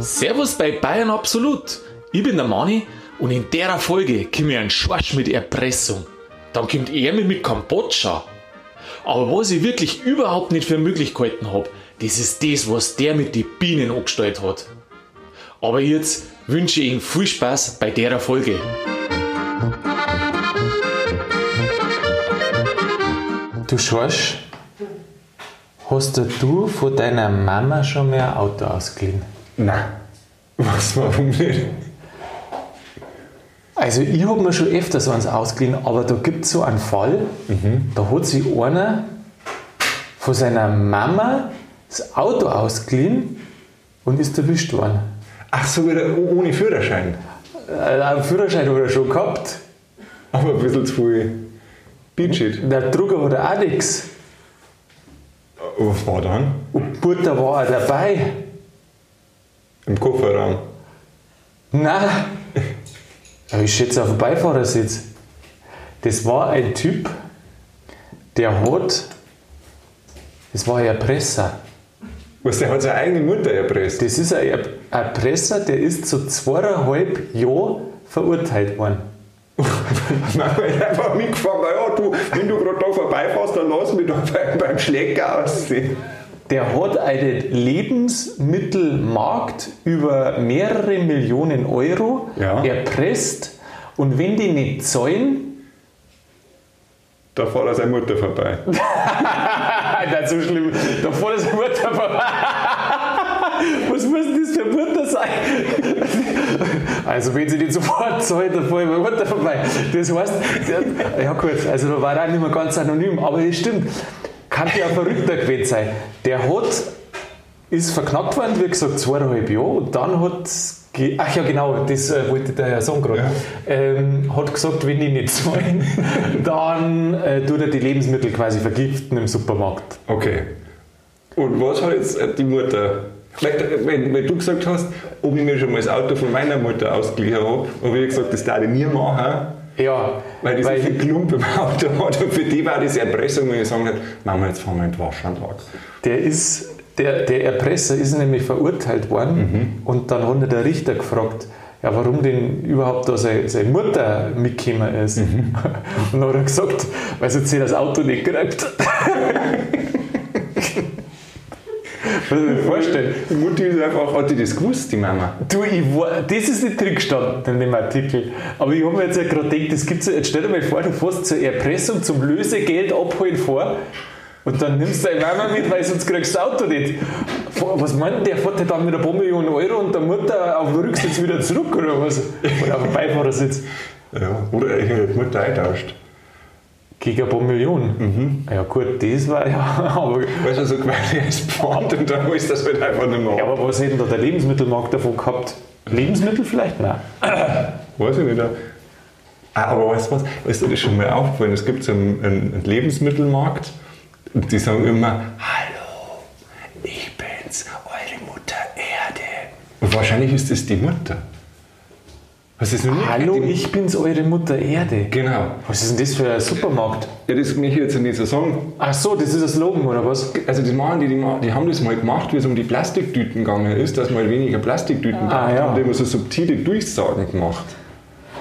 Servus bei Bayern Absolut. Ich bin der Mani und in der Folge komme ich ein Schwasch mit Erpressung. Dann kommt er mit, Kambodscha. Aber was ich wirklich überhaupt nicht für möglich gehalten habe, das ist das, was der mit den Bienen angestellt hat. Aber jetzt wünsche ich Ihnen viel Spaß bei der Folge. Du Schorsch, hast du von deiner Mama schon mal ein Auto ausgeliehen? Nein. Was, warum nicht? Also ich habe mir schon öfters eins ausgeliehen, aber da gibt es so einen Fall, da hat sich einer von seiner Mama das Auto ausgeliehen und ist erwischt worden. Ach so, wieder ohne Führerschein. Äh, Einen Führerschein hat er schon gehabt. Aber ein bisschen zu viel Beachit. Der Drucker hat auch nichts. Was war dann? Und Butter war auch dabei. Im Kofferraum. Nein. Ja, ich schätze auf dem Beifahrersitz. Das war ein Typ, der hat. Das war ein Erpresser. Was, der hat seine eigene Mutter erpresst. Das ist ein Er- Erpresser, der ist zu zweieinhalb Jahren verurteilt worden. Mama hat einfach mitgefangen, ja, du, wenn du gerade da vorbeifährst, dann lass mich da beim, beim Schlecker aussehen. Der hat einen Lebensmittelmarkt über mehrere Millionen Euro Ja. erpresst und wenn die nicht zahlen, Da fährt er seine Mutter vorbei. Nicht so schlimm. Da vorne ist eine Mutter vorbei. Was muss denn das für eine Mutter sein? Also, wenn sie nicht sofort zahlt, dann fahre ich meine Mutter vorbei. Das heißt, ja gut, also da war er auch nicht mehr ganz anonym, aber es stimmt. Kann ja ein Verrückter gewesen sein. Der hat, ist verknackt worden, wie gesagt, zweieinhalb Jahre und dann hat ge- Ach ja, genau, das äh, wollte der Herr sagen gerade. Ja. Ähm, hat gesagt, wenn die nicht zahlen, dann äh, tut er die Lebensmittel quasi vergiften im Supermarkt. Okay. Und was hat jetzt die Mutter? Weil, wenn, wenn du gesagt hast, ob ich mir schon mal das Auto von meiner Mutter ausgeliehen habe, habe ich gesagt, das darf ich nie machen, Ja, weil das so viel Klump im Auto hat. Und für die war das Erpressung, wenn ich sagen würde, Mama, jetzt fahren wir in den Waschantrag. der ist, der, der Erpresser ist nämlich verurteilt worden und dann hat der Richter gefragt, ja, warum denn überhaupt da seine, seine Mutter mitgekommen ist. Und dann hat er gesagt, weil sie das Auto nicht gekriegt Muss ich mir vorstellen. Die Mutti ist einfach, hat die das gewusst, die Mama? Du, ich war, das ist nicht drin gestanden in dem Artikel. Aber ich habe mir jetzt ja gerade gedacht, das gibt's jetzt stell dir mal vor, du fährst zur Erpressung, zum Lösegeld abholen vor und dann nimmst du deine Mama mit, weil sonst kriegst du das Auto nicht. Was meint der? Fährt der dann mit ein paar Millionen Euro und der Mutter auf dem Rücksitz wieder zurück oder was? Oder auf dem Beifahrersitz? Ja. Oder die Mutter eintauscht. Gegen ein paar Millionen. Ja gut, das war ja, aber, Weißt du, so quasi als Pfand und dann ist das halt einfach nicht mehr. ja, aber was hätte denn da der Lebensmittelmarkt davon gehabt? Lebensmittel vielleicht? Nein. Weiß ich nicht. Ah, aber weißt du was? Ist dir das schon mal aufgefallen? Es gibt so einen, einen einen Lebensmittelmarkt und die sagen immer: Hallo, ich bin's, eure Mutter Erde. Und wahrscheinlich ist es die Mutter. Was ist denn Hallo, ich bin's, eure Mutter Erde. Genau. Was ist denn das für ein Supermarkt? Ja, das kann ich jetzt nicht so sagen. Ach so, das ist ein Slogan oder was? Also das machen die, die, die haben das mal gemacht, wie es um die Plastiktüten gegangen ist, dass mal weniger Plastiktüten Ah, ja. haben die immer so subtile Durchsagen gemacht.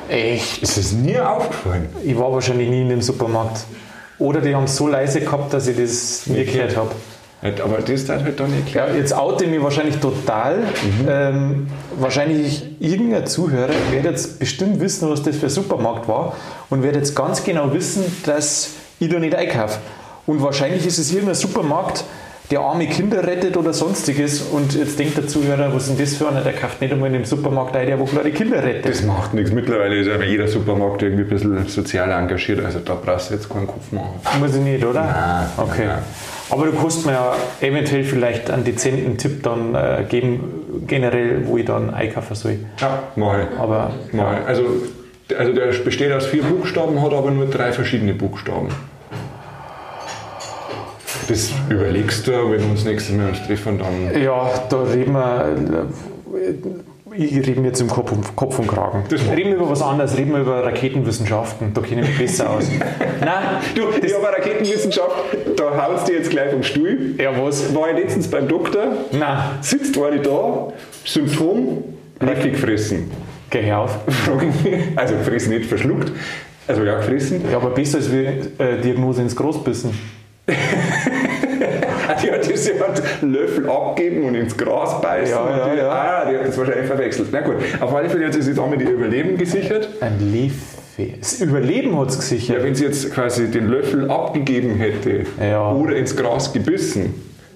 Echt? Ist das nie aufgefallen? Ich war wahrscheinlich nie in dem Supermarkt. Oder die haben es so leise gehabt, dass ich das nie gehört habe. Nicht, Aber das hat halt dann nicht Ja, klar. jetzt oute ich mich wahrscheinlich total. Ähm, wahrscheinlich irgendein Zuhörer wird jetzt bestimmt wissen, was das für ein Supermarkt war und wird jetzt ganz genau wissen, dass ich da nicht einkaufe. Und wahrscheinlich ist es irgendein Supermarkt, der arme Kinder rettet oder sonstiges. Und jetzt denkt der Zuhörer, was ist denn das für einer? Der kauft nicht einmal in dem Supermarkt ein, der wo kleine Kinder rettet. Das macht nichts. Mittlerweile ist aber jeder Supermarkt irgendwie ein bisschen sozial engagiert. Also da brauchst du jetzt keinen Kopf machen. Muss ich nicht, oder? Nein, Okay. nein. Aber du kannst mir ja eventuell vielleicht einen dezenten Tipp dann äh, geben, generell, wo ich dann einkaufen soll. Ja, ich. Aber Mach ich. Also, also der besteht aus vier Buchstaben, hat aber nur drei verschiedene Buchstaben. Das überlegst du, wenn wir uns nächstes Mal uns treffen, dann. ja, da reden wir. Ich rede mir jetzt im Kopf, Kopf und Kragen. Reden wir über was anderes, reden wir über Raketenwissenschaften. Da kenne ich mich besser aus. Nein, Du, ich habe Raketenwissenschaft, da haust du jetzt gleich vom Stuhl. ja was? War ich letztens beim Doktor, Nein, sitzt eine da, Symptom, Leffi gefressen. geh auf. Ich also fressen nicht verschluckt, also ja gefressen. Ja, aber besser als wie äh, Diagnose ins Großbissen. Die hat das ja einen Löffel abgeben und ins Gras beißen. Ja, ja, die, ja. Ah, die hat das wahrscheinlich verwechselt. Na gut, auf alle Fälle hat sie sich damit ihr Überleben gesichert. Ein Leffe. Das Überleben hat es Ja, gesichert. wenn sie jetzt quasi den Löffel abgegeben hätte Ja. oder ins Gras gebissen,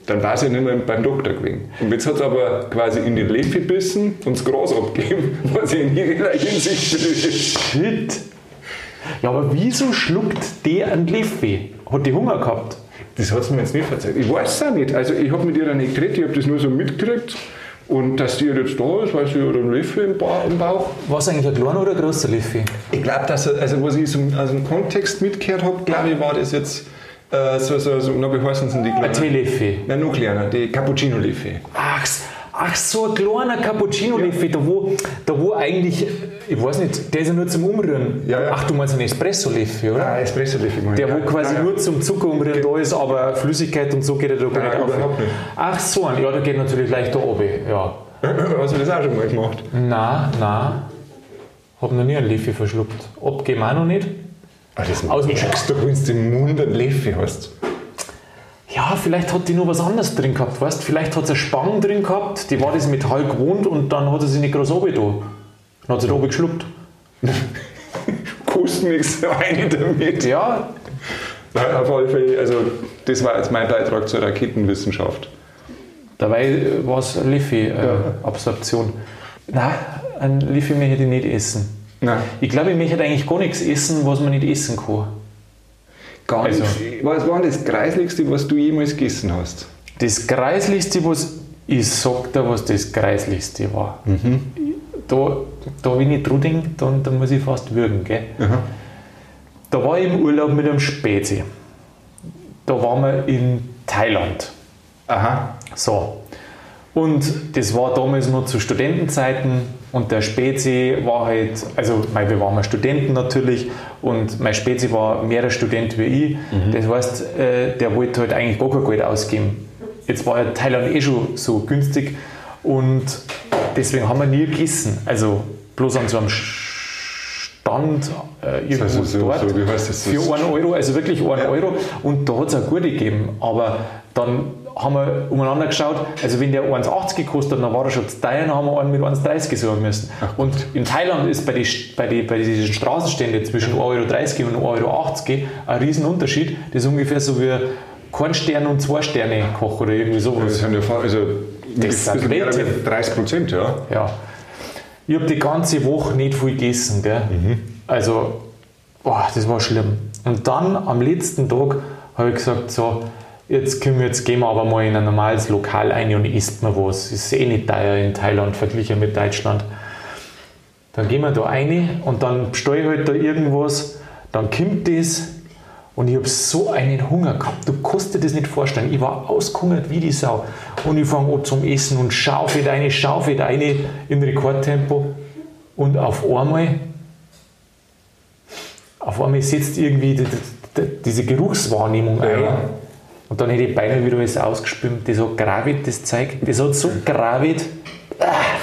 dann war sie ja nicht mehr beim Doktor gewesen. Und jetzt hat sie aber quasi in den Löffel gebissen und das Gras abgegeben, was in jeder Hinsicht. Shit. Ja, aber wieso schluckt der einen Leffe? Hat die Hunger gehabt? Das hat sie mir jetzt nicht erzählt. Ich weiß es auch nicht. Also ich habe mit ihr nicht geredet, ich habe das nur so mitgekriegt. Und dass die jetzt da ist, weil sie hat einen Löffel im, ba im Bauch. War es eigentlich ein kleiner oder ein großer Leffe? Ich glaube, dass also was ich so aus dem Kontext mitgehört habe, glaube ich, war das jetzt äh, so, so, so, na, wie heißen sie die Ein kleinen? Teeleffe. Nein, noch kleiner, die Cappuccino-Löffel. Ach, ach so, ein kleiner Cappuccino-Leffe, da, wo, da wo eigentlich, ich weiß nicht, der ist ja nur zum Umrühren. Ja, ja. Ach, du meinst einen Espresso-Leffe, oder? Ah, Espresso-Löffel. meine. Der, wo quasi ja, nur zum Zucker umrühren da ist, aber Flüssigkeit und so geht er da gar Nein, nicht auf. nicht. Ach so, ein- ja, da geht natürlich leicht da oben, ja. Hast du das auch schon mal gemacht? Nein, nein, hab noch nie einen Leffe verschluckt. Abgeben auch noch nicht. Ah, das Aus dem merkst du, wenn du im Mund einen Löffel hast. Ja, vielleicht hat die noch was anderes drin gehabt, weißt Vielleicht hat sie eine Spange drin gehabt, die war das Metall gewohnt und dann hat sie sich nicht groß oben da. Dann hat sie oben geschluckt. Kostet nichts rein damit. Ja, Ja, Auf alle Fälle, also das war jetzt mein Beitrag zur Raketenwissenschaft. dabei war es Leffe-Absorption. Nein, ein Leffe möchte ich nicht essen. Nein, Ich glaube, ich möchte eigentlich gar nichts essen, was man nicht essen kann. gar Also- nicht. Was war das Kreisligste, was du jemals gegessen hast? Das Kreislichste, was ich sag dir, was das Kreislichste war. Da, da, wenn ich dran denke, dann, dann muss ich fast würgen. Gell? Da war ich im Urlaub mit einem Spezi. Da waren wir in Thailand. Aha. So. Und das war damals noch zu Studentenzeiten und der Spezi war halt, also mein, wir waren mal Studenten natürlich und mein Spezi war mehr Student wie ich. Das heißt, äh, der wollte halt eigentlich gar kein Geld ausgeben. Jetzt war ja Thailand eh schon so günstig und deswegen haben wir nie gegessen. Also bloß an so einem Stand äh, irgendwo Also so- dort so, wie heißt das? für 1 Euro, also wirklich 1 Euro. Und da hat es auch gute gegeben. Aber dann haben wir umeinander geschaut, also wenn der 1,80 gekostet hat, dann war er schon zu teuer, dann haben wir einen mit 1,30 sorgen müssen. Und in Thailand ist bei, die, bei, die, bei diesen Straßenstände zwischen 1,30 Euro und 1,80 Euro ein Riesenunterschied. Das ist ungefähr so wie kein Stern und zwei Sterne Koch oder irgendwie Das sowas. sind ja also Das sind bisschen mehr als Welten. 30 Prozent, ja. Ja. Ich habe die ganze Woche nicht viel gegessen. Gell? Also, boah, das war schlimm. Und dann am letzten Tag habe ich gesagt, so, jetzt, können wir, jetzt gehen wir aber mal in ein normales Lokal ein und isst mal was. Ist eh nicht teuer in Thailand verglichen mit Deutschland. Dann gehen wir da rein und dann bestelle ich halt da irgendwas, dann kommt das und ich habe so einen Hunger gehabt. Du kannst dir das nicht vorstellen. Ich war ausgehungert wie die Sau. Und ich fange an zum Essen und schaufel eine, schaufel eine in Rekordtempo. Und auf einmal, auf einmal setzt irgendwie die, die, diese Geruchswahrnehmung ein. Ja. Und dann hätte ich beinahe wieder alles ausgespült. Das hat gravit, das Zeug. Das hat so gravit.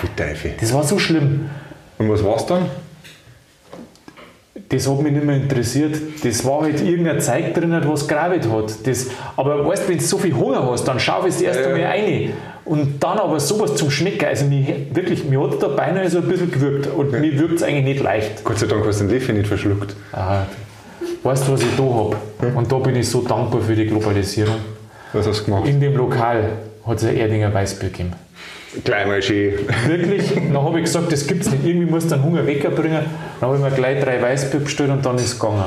Für Teufel. Das war so schlimm. Und was war's dann? Das hat mich nicht mehr interessiert. Das war halt irgendein Zeug drin, was gravit hat. Das, aber weißt du, wenn du so viel Hunger hast, dann schaufst du erst Ja, ja. einmal rein. Und dann aber sowas zum Schmecken. Also mich, wirklich, mir hat da beinahe so ein bisschen gewürgt. Und mir wirkt es eigentlich nicht leicht. Gott sei Dank hast du den Löffel nicht verschluckt. Ah, weißt du, was ich da habe? Und da bin ich so dankbar für die Globalisierung. Was hast du gemacht? In dem Lokal hat es ein Erdinger Weißbier gegeben. Gleich mal schön. Wirklich, dann habe ich gesagt, das gibt es nicht. Irgendwie muss den Hunger wegbringen. Dann habe ich mir gleich drei Weißbier bestellt und dann ist es gegangen.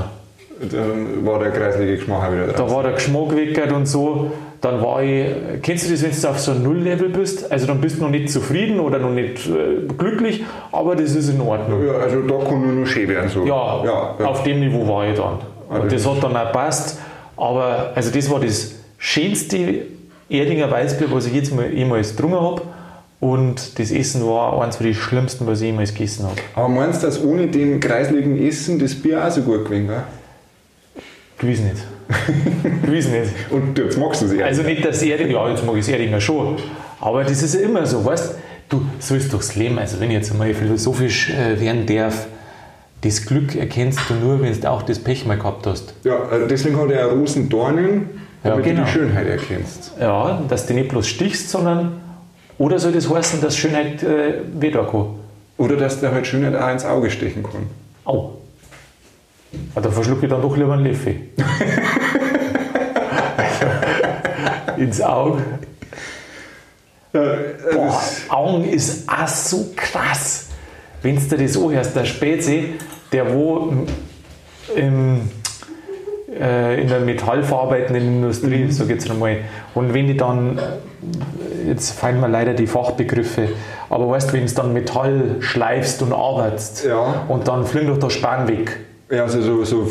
Dann war der kreislige Geschmack auch wieder Da drauf. war der Geschmack weg und so. Dann war ich, kennst du das, wenn du auf so einem Null-Level bist? Also dann bist du noch nicht zufrieden oder noch nicht äh, glücklich, aber das ist in Ordnung. Ja, also da kann nur noch schön werden. So. Ja, ja, ja. auf dem Niveau war ich dann. Und das hat dann auch gepasst. Aber also das war das schönste Erdinger Weißbier, was ich jetzt mal jemals getrunken habe. Und das Essen war eines von den schlimmsten, was ich jemals gegessen habe. Aber meinst du, dass ohne den kreisligen Essen das Bier auch so gut gewesen wäre? Gewiss nicht. Gewiss nicht. Und jetzt magst du es eher. Also nicht das Erding, ja, jetzt mag ich das Erdinger schon. Aber das ist ja immer so, weißt du, so ist durchs Leben. Also wenn ich jetzt einmal philosophisch äh, werden darf, das Glück erkennst du nur, wenn du auch das Pech mal gehabt hast. ja, also deswegen hat er Rosen Dornen, Ja, damit genau. du die Schönheit erkennst. Ja, dass du nicht bloß stichst, sondern. Oder soll das heißen, dass Schönheit äh, da kann? Oder dass der halt Schönheit auch ins Auge stechen kann. Au. Ja, da verschlucke ich dann doch lieber einen Löffel. Ins Auge. Ja, Boah, das, Augen ist auch so krass. Wenn du dir das anhörst, der Spätsee, der wo im, äh, in der metallverarbeitenden Industrie, so geht es einmal. Und wenn die dann, äh, jetzt fallen mir leider die Fachbegriffe, aber weißt du, wenn du dann Metall schleifst und arbeitest Ja. und dann fliegen doch der Span weg. ja, also so, so,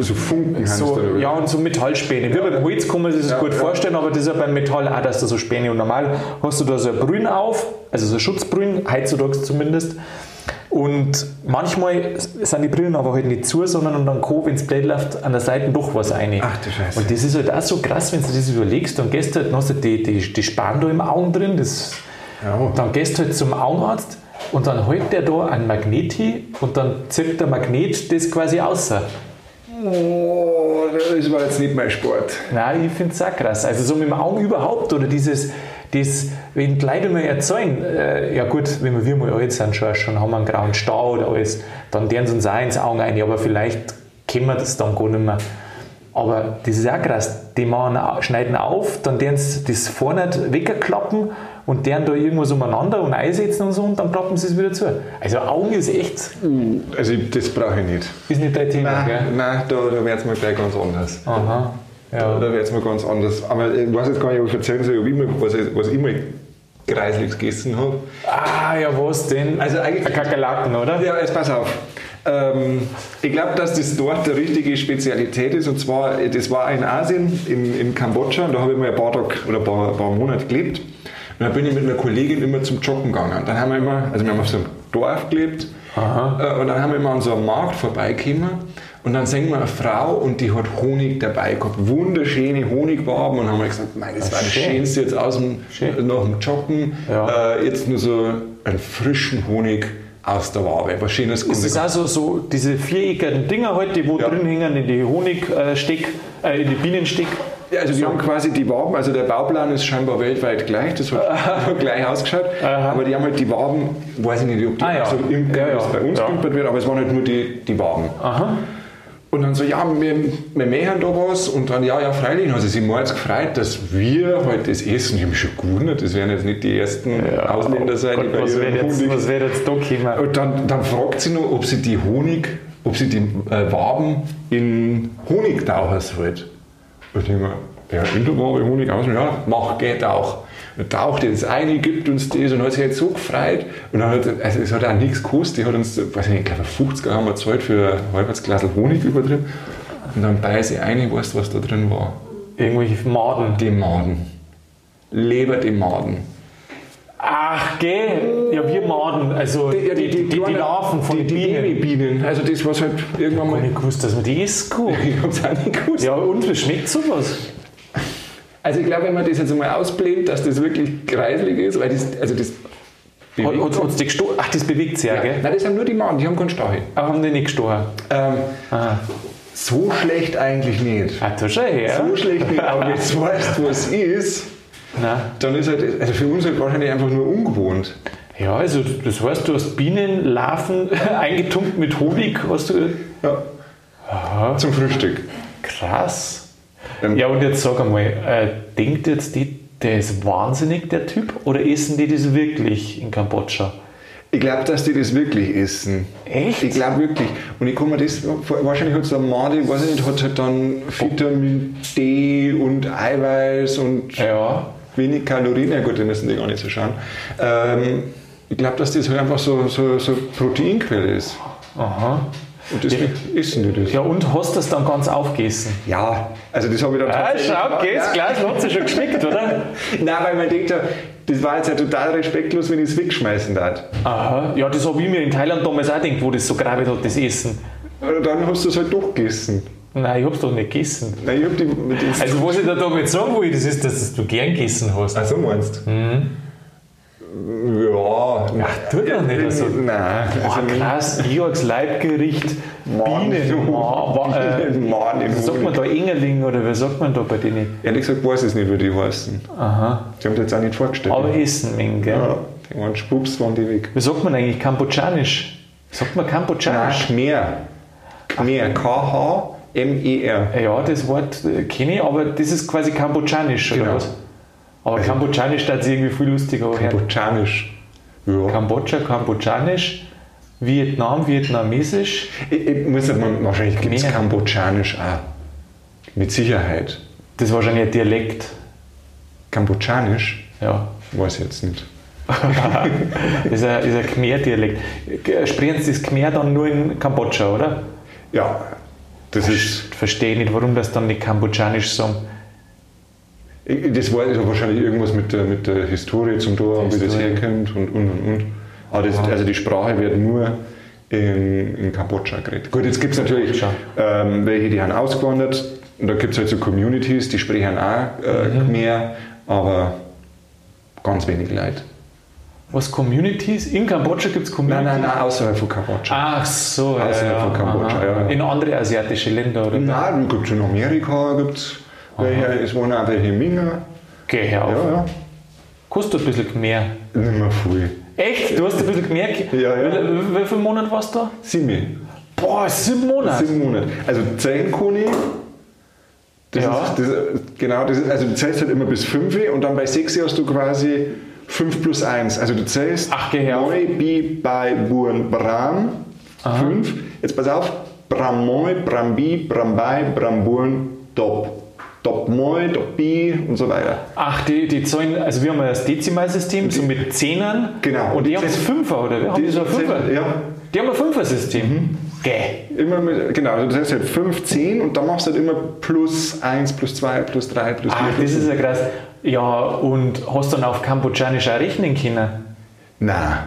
so Funken So, da ja, und so Metallspäne. Wie beim Holz kann man sich das Ja, gut ja. vorstellen, aber das ist ja beim Metall auch, dass da so Späne und normal hast du da so ein Brünn auf, also so ein Schutzbrünn, heutzutage zumindest. Und manchmal sind die Brillen aber halt nicht zu, sondern und dann kann, wenn es blöd läuft, an der Seite doch was rein. Ach du Scheiße. Und das ist halt auch so krass, wenn du das überlegst, dann gehst du halt, hast du die, die, die Span da im Augen drin, das, Ja. dann gehst du halt zum Augenarzt und dann hält der da ein Magnet hin und dann zirkt der Magnet das quasi außer. Oh, das war jetzt nicht mein Sport. Nein, ich finde es auch krass. Also so mit dem Augen überhaupt oder dieses, das, wenn die Leute mal erzählen, äh, ja gut, wenn wir, mal alt sind, schon, schon haben wir einen grauen Stau oder alles, dann deren sie uns auch ins Auge ein, aber vielleicht kennen wir das dann gar nicht mehr. Aber das ist auch krass. Die machen, schneiden auf, dann deren sie das vorne wegklappen und deren da irgendwas umeinander und einsetzen und so und dann klappen sie es wieder zu. Also Augen ist echt, Also das brauche ich nicht. ist nicht dein Thema, Nein, gell? nein da, da wird es mal gleich ganz anders. Aha. Ja. Da wird es mal ganz anders. Aber ich weiß jetzt gar nicht, ob ich erzählen soll, ich mal, was, ich, was ich mal Kreisliges gegessen habe. Ah, ja, was denn? Also eigentlich- Ein Kakerlaken, oder? Ja, jetzt pass auf. Ähm, ich glaube, dass das dort eine richtige Spezialität ist. Und zwar, das war in Asien, in, in Kambodscha. Und da habe ich mal ein paar Tage oder ein paar, ein paar Monate gelebt. Und dann bin ich mit einer Kollegin immer zum Joggen gegangen. Und dann haben wir immer, also wir haben auf so einem Dorf gelebt. Äh, Und dann haben wir immer an so einem Markt vorbeigekommen. Und dann sehen wir eine Frau und die hat Honig dabei gehabt. Wunderschöne Honigwaben. Und haben wir gesagt, mein, das war das schön. Schönste jetzt aus dem, Schön. nach dem Joggen. Ja. Äh, jetzt nur so einen frischen Honig aus der Wabe. Was Schönes Ist das auch so, so diese viereckigen Dinger halt, die wo Ja. drin hängen, in die Honigsteck, äh, in die Bienensteck? Ja, also die haben quasi die Waben, also der Bauplan ist scheinbar weltweit gleich, das hat gleich ausgeschaut, aber die haben halt die Waben, weiß ich nicht, ob die Ah, ja. so im Ja, ja. bei uns Ja. wird, aber es waren halt nur die, die Waben. Aha. Und dann so, ja, wir, wir mähen da was und dann, ja, ja, freilich, dann hat sie sich mal jetzt gefreut, dass wir halt das essen. Ich habe mich schon gewundert, das werden jetzt nicht die ersten Ausländer sein, die Gott, bei was ihrem jetzt, Honig... was wird jetzt da kommen? Und dann, dann fragt sie noch, ob sie die Honig, ob sie die äh, Waben in Honig tauchen sollte. Und ich denke mir, ja, in der Wabe Honig aus, ja, mach, geht auch. Und taucht ihr das ein, gibt uns das und hat sich jetzt so gefreut. Und dann hat, also es hat auch nichts gekostet, die hat uns, weiß ich nicht, ich glaube 50 haben wir gezahlt für ein halbes Glas Honig über drin. Und dann beiße ich ein, weißt du, was da drin war? Irgendwelche Maden. Die Maden. Leber die Maden. Ach, gell? Ja, wir Maden, also die, die, die, die, Larven von den die Bienen. Babybienen. Also das, was halt irgendwann Ich mal... habe nicht gewusst, dass man die essen kann. Ich hab's auch nicht gewusst. Ja, und wie schmeckt sowas? Also ich glaube, wenn man das jetzt einmal ausblendet, dass das wirklich kreislig ist, weil das, also das Hat, hat, hat's die Ach, das bewegt sich ja, gell? Nein, das haben nur die Mann, die haben keinen Stachel. Aber haben die nicht gestochen? Ähm, Ah, so schlecht eigentlich nicht. ah tu schon her. So schlecht nicht, aber du weißt, was ist, Nein. dann ist halt, also für uns halt wahrscheinlich einfach nur ungewohnt. Ja, also das heißt, du hast Bienenlarven eingetunkt mit Honig, hast du. Ja. Zum Frühstück. Krass. Ähm, Ja, und jetzt sag einmal, äh, denkt jetzt die, der ist wahnsinnig, der Typ, oder essen die das wirklich in Kambodscha? Ich glaube, dass die das wirklich essen. Echt? Ich glaube wirklich. Und ich kann mir das, wahrscheinlich hat es ein weiß ich nicht, hat halt dann Vitamin D und Eiweiß und Ja. wenig Kalorien. Ja gut, die müssen die gar nicht so schauen. Ähm, ich glaube, dass das halt einfach so, so, so Proteinquelle ist. Aha. Und deswegen essen die das. Ja, und hast das dann ganz aufgegessen? Ja, also das habe ich dann Ah, schau, gehst Ja. gleich, hat sich schon geschmeckt, oder? Nein, weil man denkt ja, das war jetzt ja total respektlos, wenn ich es wegschmeißen darf. Aha, ja, das habe ich mir in Thailand damals auch gedacht, wo das so gravid hat, das Essen. Und dann hast du es halt doch gegessen. Nein, ich hab's doch nicht gegessen. Nein, ich hab die mit Also, was ich da damit sagen will, das ist, dass du gern gegessen hast. Ach so meinst du? Mhm. Ja. Ach, tut doch nicht so. Nein. Boah, krass, Georgs Leibgericht, Mann, Bienen, äh, Mann, sagt man da Engerling oder wie sagt man da bei denen? Ehrlich gesagt weiß ich es nicht, wie die heißen. Aha, Die haben das jetzt auch nicht vorgestellt. aber Essen, Mengen, gell? ja, die waren Spups, waren die weg. Wie sagt man eigentlich Kambodschanisch? Sagt man Nein, Kambodschanisch? Khmer. Khmer. K-H-M-E-R. Ja, das Wort äh, kenne ich, aber das ist quasi Kambodschanisch, oder Genau. was? Aber Kambodschanisch, das ist irgendwie viel lustiger. Kambodschanisch. Ja. Kambodscha, Kambodschanisch, Vietnam, Vietnamesisch. Ich, ich muss mal- wahrscheinlich gibt es. Kambodschanisch auch. Mit Sicherheit. Das ist wahrscheinlich ein Dialekt. Kambodschanisch? Ja. Weiß ich jetzt nicht. Das ist ein, ist ein Khmer-Dialekt. Sprechen Sie das Khmer dann nur in Kambodscha, oder? Ja, das ist. Ich verstehe nicht, warum das dann nicht Kambodschanisch sagen. Das war wahrscheinlich irgendwas mit der, mit der Historie zum Tor und wie das herkommt und und und. und. Aber das, also die Sprache wird nur in, in Kambodscha geredet. Gut, jetzt gibt es natürlich ähm, welche, die haben ausgewandert und da gibt es halt so Communities, die sprechen auch äh, Mhm. Khmer, aber ganz wenig Leute. Was, Communities? In Kambodscha gibt es Nein, Communities? nein, nein, außerhalb von Kambodscha. Ach so, ja, Außerhalb ja, von Kambodscha, ja, ja. In andere asiatische Länder, oder? Nein, gibt es in Amerika, gibt's welche, es wohnen auch welche in Minga. Geh her auf. Ja, ja. Kostet ein bisschen Khmer. Nicht mehr viel. Echt? Du hast ein bisschen Khmer? Ja, ja. Wie, wie viele Monate warst du da? Sieben. Boah, sieben Monate. Sieben Monate. Also zehn Kuni. Das Ja. ist, das, genau, das ist, also du zählst halt immer bis 5 und dann bei 6 hast du quasi 5 plus 1. Also du zählst Ach, geh her. Moi, Bi, Bei, Buren, Bram, 5. Jetzt pass auf, Bram Moi, Bram Bi, Bram Bei, Bram Buren, Top. Top Moi, Top Bi und so weiter. Ach, die, die Zahlen, also wir haben ja das Dezimalsystem, so mit Zehnern. Genau. Und die haben das Fünfer, oder? Haben die, so ein Fünfer? Ja, Die haben ein Fünfer-System. Gäh. immer mit, genau, also du zählst halt 5, 10 und dann machst du halt immer plus 1, plus 2, plus 3, plus 4. Ach, das ist ja krass. Ja, und hast dann auf Kambodschanisch auch rechnen können? Nein,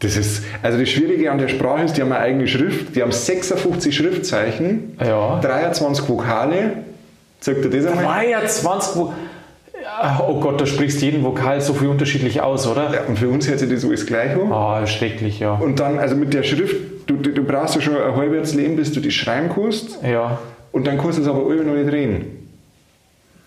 das ist, also das Schwierige an der Sprache ist, die haben eine eigene Schrift, die haben 56 Schriftzeichen, Ja. 23 Vokale, sagt ihr das einmal? 23 Wo Ja, Oh Gott, da sprichst jeden Vokal so viel unterschiedlich aus, oder? Ja, und für uns hört sich das alles gleich an. Ah, schrecklich, ja. Und dann, also mit der Schrift, du, du, du brauchst ja schon ein halbes Leben, bis du die schreiben kannst, Ja. und dann kannst du es aber alle noch nicht reden.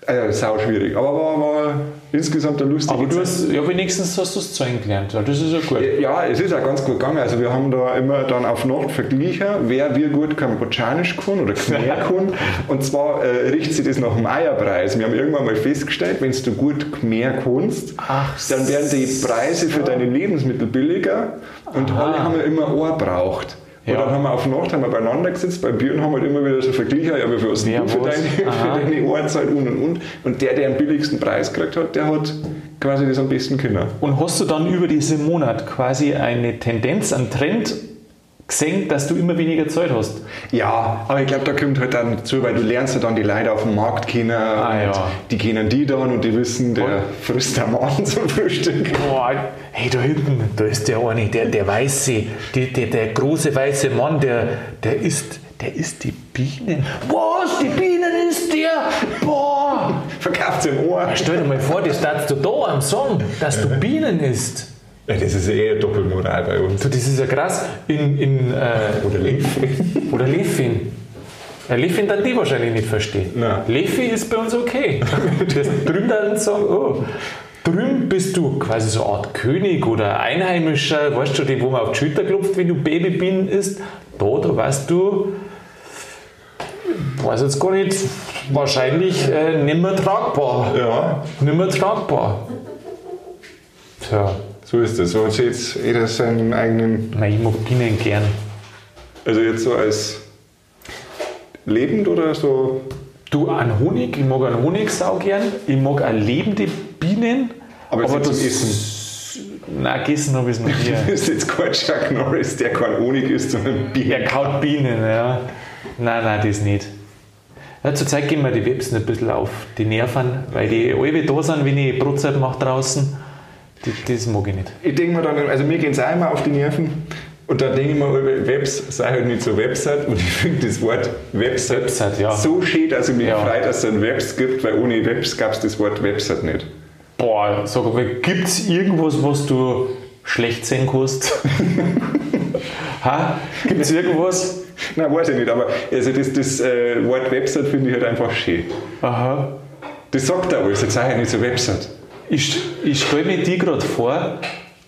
Also, sau schwierig, aber war, war insgesamt eine lustige Aber du hast, ja, wenigstens hast du es zeigen gelernt. Ja, das ist ja gut. Ja, es ist auch ganz gut gegangen. Also wir haben da immer dann auf Nacht verglichen, wer wie gut Kambodschanisch kann oder Khmer kann. Und zwar äh, richtet sich das nach dem Eierpreis. Wir haben irgendwann mal festgestellt, wenn du gut Khmer kannst, Ach dann werden die Preise für deine Lebensmittel billiger und Aha. alle haben ja immer Ohr braucht. Und Ja. dann haben wir auf Nacht haben wir beieinander gesetzt, bei Bier und haben halt immer wieder so verglichen, ja, wie viel hast du für deine, Aha. für deine Ohrzeit und und und. Und der, der den billigsten Preis gekriegt hat, der hat quasi das am besten können. Und hast du dann über diesen Monat quasi eine Tendenz, einen Trend gesehen, dass du immer weniger Zeit hast? Ja, aber ich glaube, da kommt halt dann dazu, weil du lernst ja dann die Leute auf dem Markt kennen Ah, und ja. die kennen die dann und die wissen, der frisst der Mann zum Frühstück. Boah, hey, da hinten, da ist der eine, der, der weiße, der, der, der große weiße Mann, der, der isst, der isst die Bienen. Was, die Bienen isst der? Boah! Verkauft im Ohr. Stell dir mal vor, das darfst du da am Song, dass du Bienen isst. Ja, das ist ja eher Doppelmoral bei uns. Du, das ist ja krass. In, in, äh, Oder Leaf. oder Lefin. Ja, Lefin dann die wahrscheinlich nicht verstehen. Nein. Lefi ist bei uns okay. Das drüben dann sagen, oh, drüben bist du quasi so eine Art König oder Einheimischer, weißt du, die, wo man auf die Schulter klopft, wenn du Babybienen isst. Da, da weißt du, weiß jetzt gar nicht, wahrscheinlich äh, nicht mehr tragbar. Ja, Nicht mehr tragbar. Tja, so ist es. So jetzt jeder seinen eigenen, nein, ich mag Bienen gern. also jetzt so als lebend oder so. Du, an Honig, ich mag einen Honigsau gern, ich mag auch lebende Bienen. Aber zum das- Essen. Nein, gegessen habe ich es noch nie. Das ist jetzt kein Chuck Norris, der kein Honig ist, sondern Bier. Er kaut Bienen, ja. Nein, nein, das nicht. Ja, zurzeit gehen mir die Webs ein bisschen auf die Nerven, weil die alle da sind, wenn ich Brotzeit mache draußen. Das mag ich nicht. Ich denke mir dann, also mir gehen es auch immer auf die Nerven. Und dann denke ich mir, Webs sei halt nicht so Website. Und ich finde das Wort Website, Website, ja. so schön, dass ich mich Ja. freue, dass es ein Webs gibt, weil ohne Webs gab es das Wort Website nicht. Boah, sag mal, gibt es irgendwas, was du schlecht sehen kannst? ha? Gibt es irgendwas? Nein, weiß ich nicht, aber also das, das äh, Wort Website finde ich halt einfach schön. Aha. Das sagt er alles, jetzt sei ja nicht so Website. Ich, ich stelle mir dir gerade vor,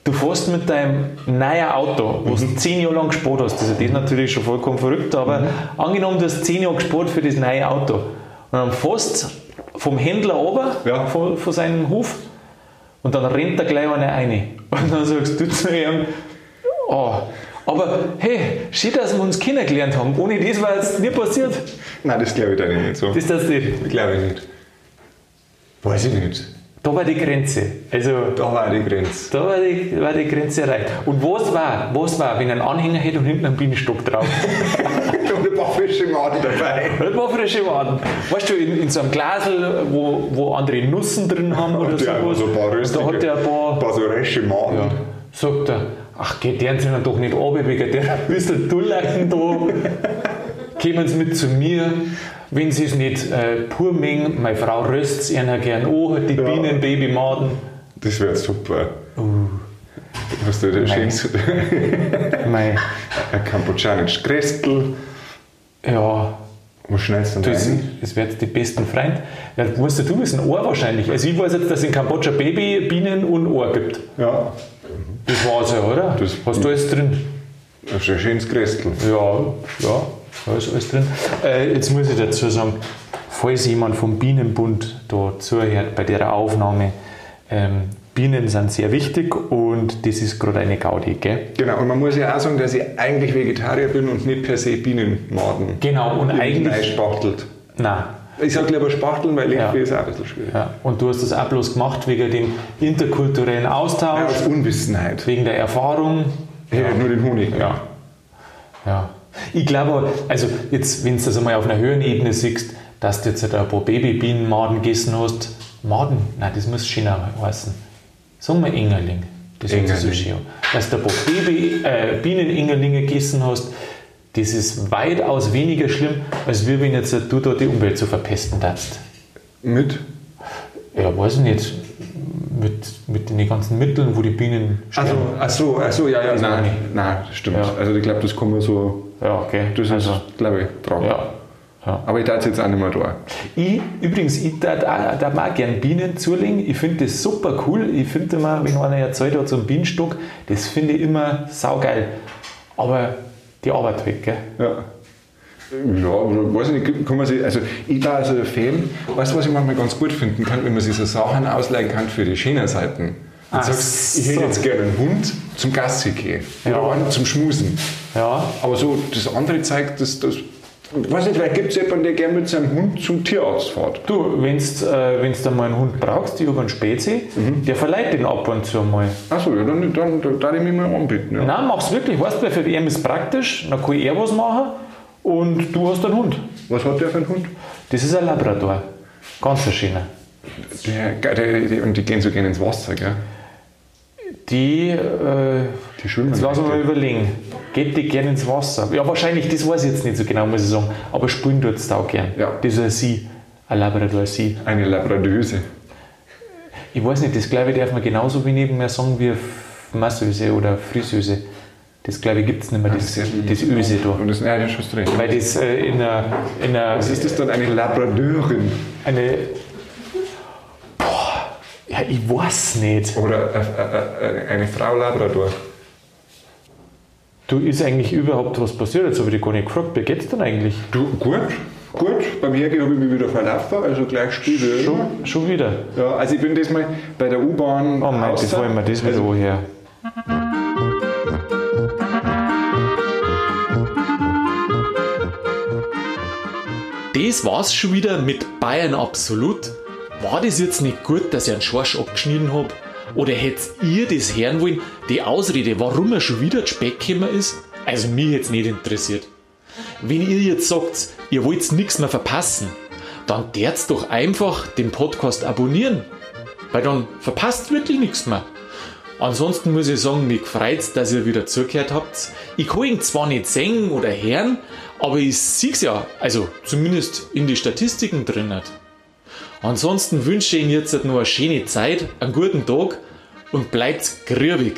du fährst mit deinem neuen Auto, wo du zehn Jahre lang gespart hast. Also das ist natürlich schon vollkommen verrückt, aber angenommen, du hast zehn Jahre gespart für das neue Auto. Und dann fährst vom Händler runter, Ja. von, von seinem Hof, und dann rennt da gleich einer rein. Und dann sagst du zu ihm, oh, aber hey, schön, dass wir uns kennengelernt haben. Ohne das war jetzt nie passiert. Nein, das glaube ich dann nicht so. Das ist das nicht. glaube ich nicht. Weiß ich nicht. Da war die Grenze. Also, Da war die Grenze. Da war die, war die Grenze erreicht. Und was war, was war, wenn ein Anhänger hätte und hinten ein Bienenstock drauf? Und ein paar Fische im Auto dabei. Das war frische Waden. Weißt du, in, in so einem Glasel, wo, wo andere Nussen drin haben oder Und sowas, so ein paar da röstige, hat der ein paar, ein paar so resche Maden. ja, sagt er, ach geht deren sind doch nicht runter, wegen der müssen dullachen da. Kommen Sie mit zu mir. Wenn Sie es nicht äh, pur mengen, meine Frau röstet es ihnen gern an, hat die Ja. Bienen, Babymaden. Das wäre super. Uh. Hast du das schönste Mei, ein Kambodschanisches Grästel? ja, Was schnellst du Das, rein? das wäre die besten Freund. Ja, das musst du wissen, Ohr wahrscheinlich. Also ich weiß jetzt, dass es in Kambodscha Baby, Bienen und Ohr gibt. Ja, Das war's ja, oder? Das- Hast du alles drin? das ist ein schönes Grästel. Ja, ja, da ist alles drin. Äh, jetzt muss ich dazu sagen, falls jemand vom Bienenbund da zuhört bei der Aufnahme, ähm, Bienen sind sehr wichtig und das ist gerade eine Gaudi, gell? Genau, und man muss ja auch sagen, dass ich eigentlich Vegetarier bin und nicht per se Bienenmaden. Genau, und eigentlich. spachtelt. Nein. Ich sage lieber spachteln, weil Ja. irgendwie ist auch ein bisschen schwierig. Ja. Und du hast das auch bloß gemacht wegen dem interkulturellen Ja, Austausch, aus Unwissenheit. wegen der Erfahrung. Ja, nur den Honig. Ja. ja. Ich glaube, also jetzt, wenn du das einmal auf einer höheren Ebene siehst, dass du jetzt halt ein paar Babybienenmaden gegessen hast. Maden? Nein, das muss schöner heißen. Sagen wir Engerling. Das sich so schön. Dass du ein paar Baby, äh, Bienenengerlinge gegessen hast, das ist weitaus weniger schlimm, als wie wenn jetzt du da die Umwelt zu verpesten darfst. Mit? Ja, weiß ich nicht. Mit, mit den ganzen Mitteln, wo die Bienen Also, ach so, ach so, ja, ja, nein, nein, das stimmt. Ja. Also ich glaube, das kann man so, Ja, okay. das ist, also, glaube ich, tragen. ja. ja. Aber ich darf jetzt auch nicht mehr da. Ich, übrigens, ich darf auch, gerne Bienen zulegen. Ich finde das super cool. Ich finde immer, wenn einer erzählt hat, so ein Bienenstock, das finde ich immer saugeil. Aber die Arbeit weg, gell? Ja. Ja, weiß ich nicht, kann man sich, also ich da also Fan, weißt du, was ich manchmal ganz gut finden kann, wenn man sich so Sachen ausleihen kann für die schönen Seiten. Und Ach sagst, ich hätte jetzt gerne einen Hund zum Gassi gehen oder Ja. einen zum Schmusen. Ja, Aber so das andere zeigt, dass das, weiß nicht, vielleicht gibt es jemanden, der gerne mit seinem Hund zum Tierarzt fährt. du, wenn du äh, wenn's da mal einen Hund brauchst, ich habe einen Spezi, der verleiht den ab und zu mal. Achso, ja, dann, dann, dann darf ich mich mal anbieten. Ja. Nein, mach's wirklich. Weißt du, für ihn ist praktisch, dann kann er was machen und du hast einen Hund. Was hat der für einen Hund? Das ist ein Labrador. Ganz ein schöner. Der, der, der, und die gehen so gerne ins Wasser, gell? Die, äh, Die schwimmen jetzt lassen wir mal überlegen. Geht die gerne ins Wasser? Ja, wahrscheinlich, das weiß ich jetzt nicht so genau, muss ich sagen. Aber spielen tut es auch gern. Ja. Das ist ein Sie, ein Labrador Sie. Eine Labradöse. Ich weiß nicht, das glaube ich darf man genauso wie neben mir sagen wie Masseuse oder Friseuse. Das glaube ich gibt es nicht mehr, das, schön. das Öse da. Und das, ja, das hast du recht. Weil das äh, in einer, in einer Was ist das dann? Eine Labradörin? eine. Ja, ich weiß nicht. Oder äh, äh, äh, eine Frau Labrador? Du, ist eigentlich überhaupt was passiert? Jetzt habe ich dich gar nicht gefragt. Wie geht's denn eigentlich? Du, gut, gut. Beim Hergehen habe ich mich wieder verlaufen, also gleich spiele. Schon, schon wieder? Ja, also ich bin diesmal bei der U-Bahn. Oh mein, das wollen wir das wieder also, her. Das war's schon wieder mit Bayern Absolut. War das jetzt nicht gut, dass ich einen Schorsch abgeschnitten hab? Oder hättet ihr das hören wollen, die Ausrede, warum er schon wieder Speck gekommen ist? Also mich jetzt nicht interessiert. Wenn ihr jetzt sagt, ihr wollt nichts mehr verpassen, dann dert's doch einfach den Podcast abonnieren. Weil dann verpasst wirklich nichts mehr. Ansonsten muss ich sagen, mich freut's, dass ihr wieder zugehört habt. Ich kann ihn zwar nicht singen oder hören, aber ich sehe ja, also zumindest in die Statistiken drin. Ansonsten wünsche ich Ihnen jetzt noch eine schöne Zeit, einen guten Tag und bleibt grübig.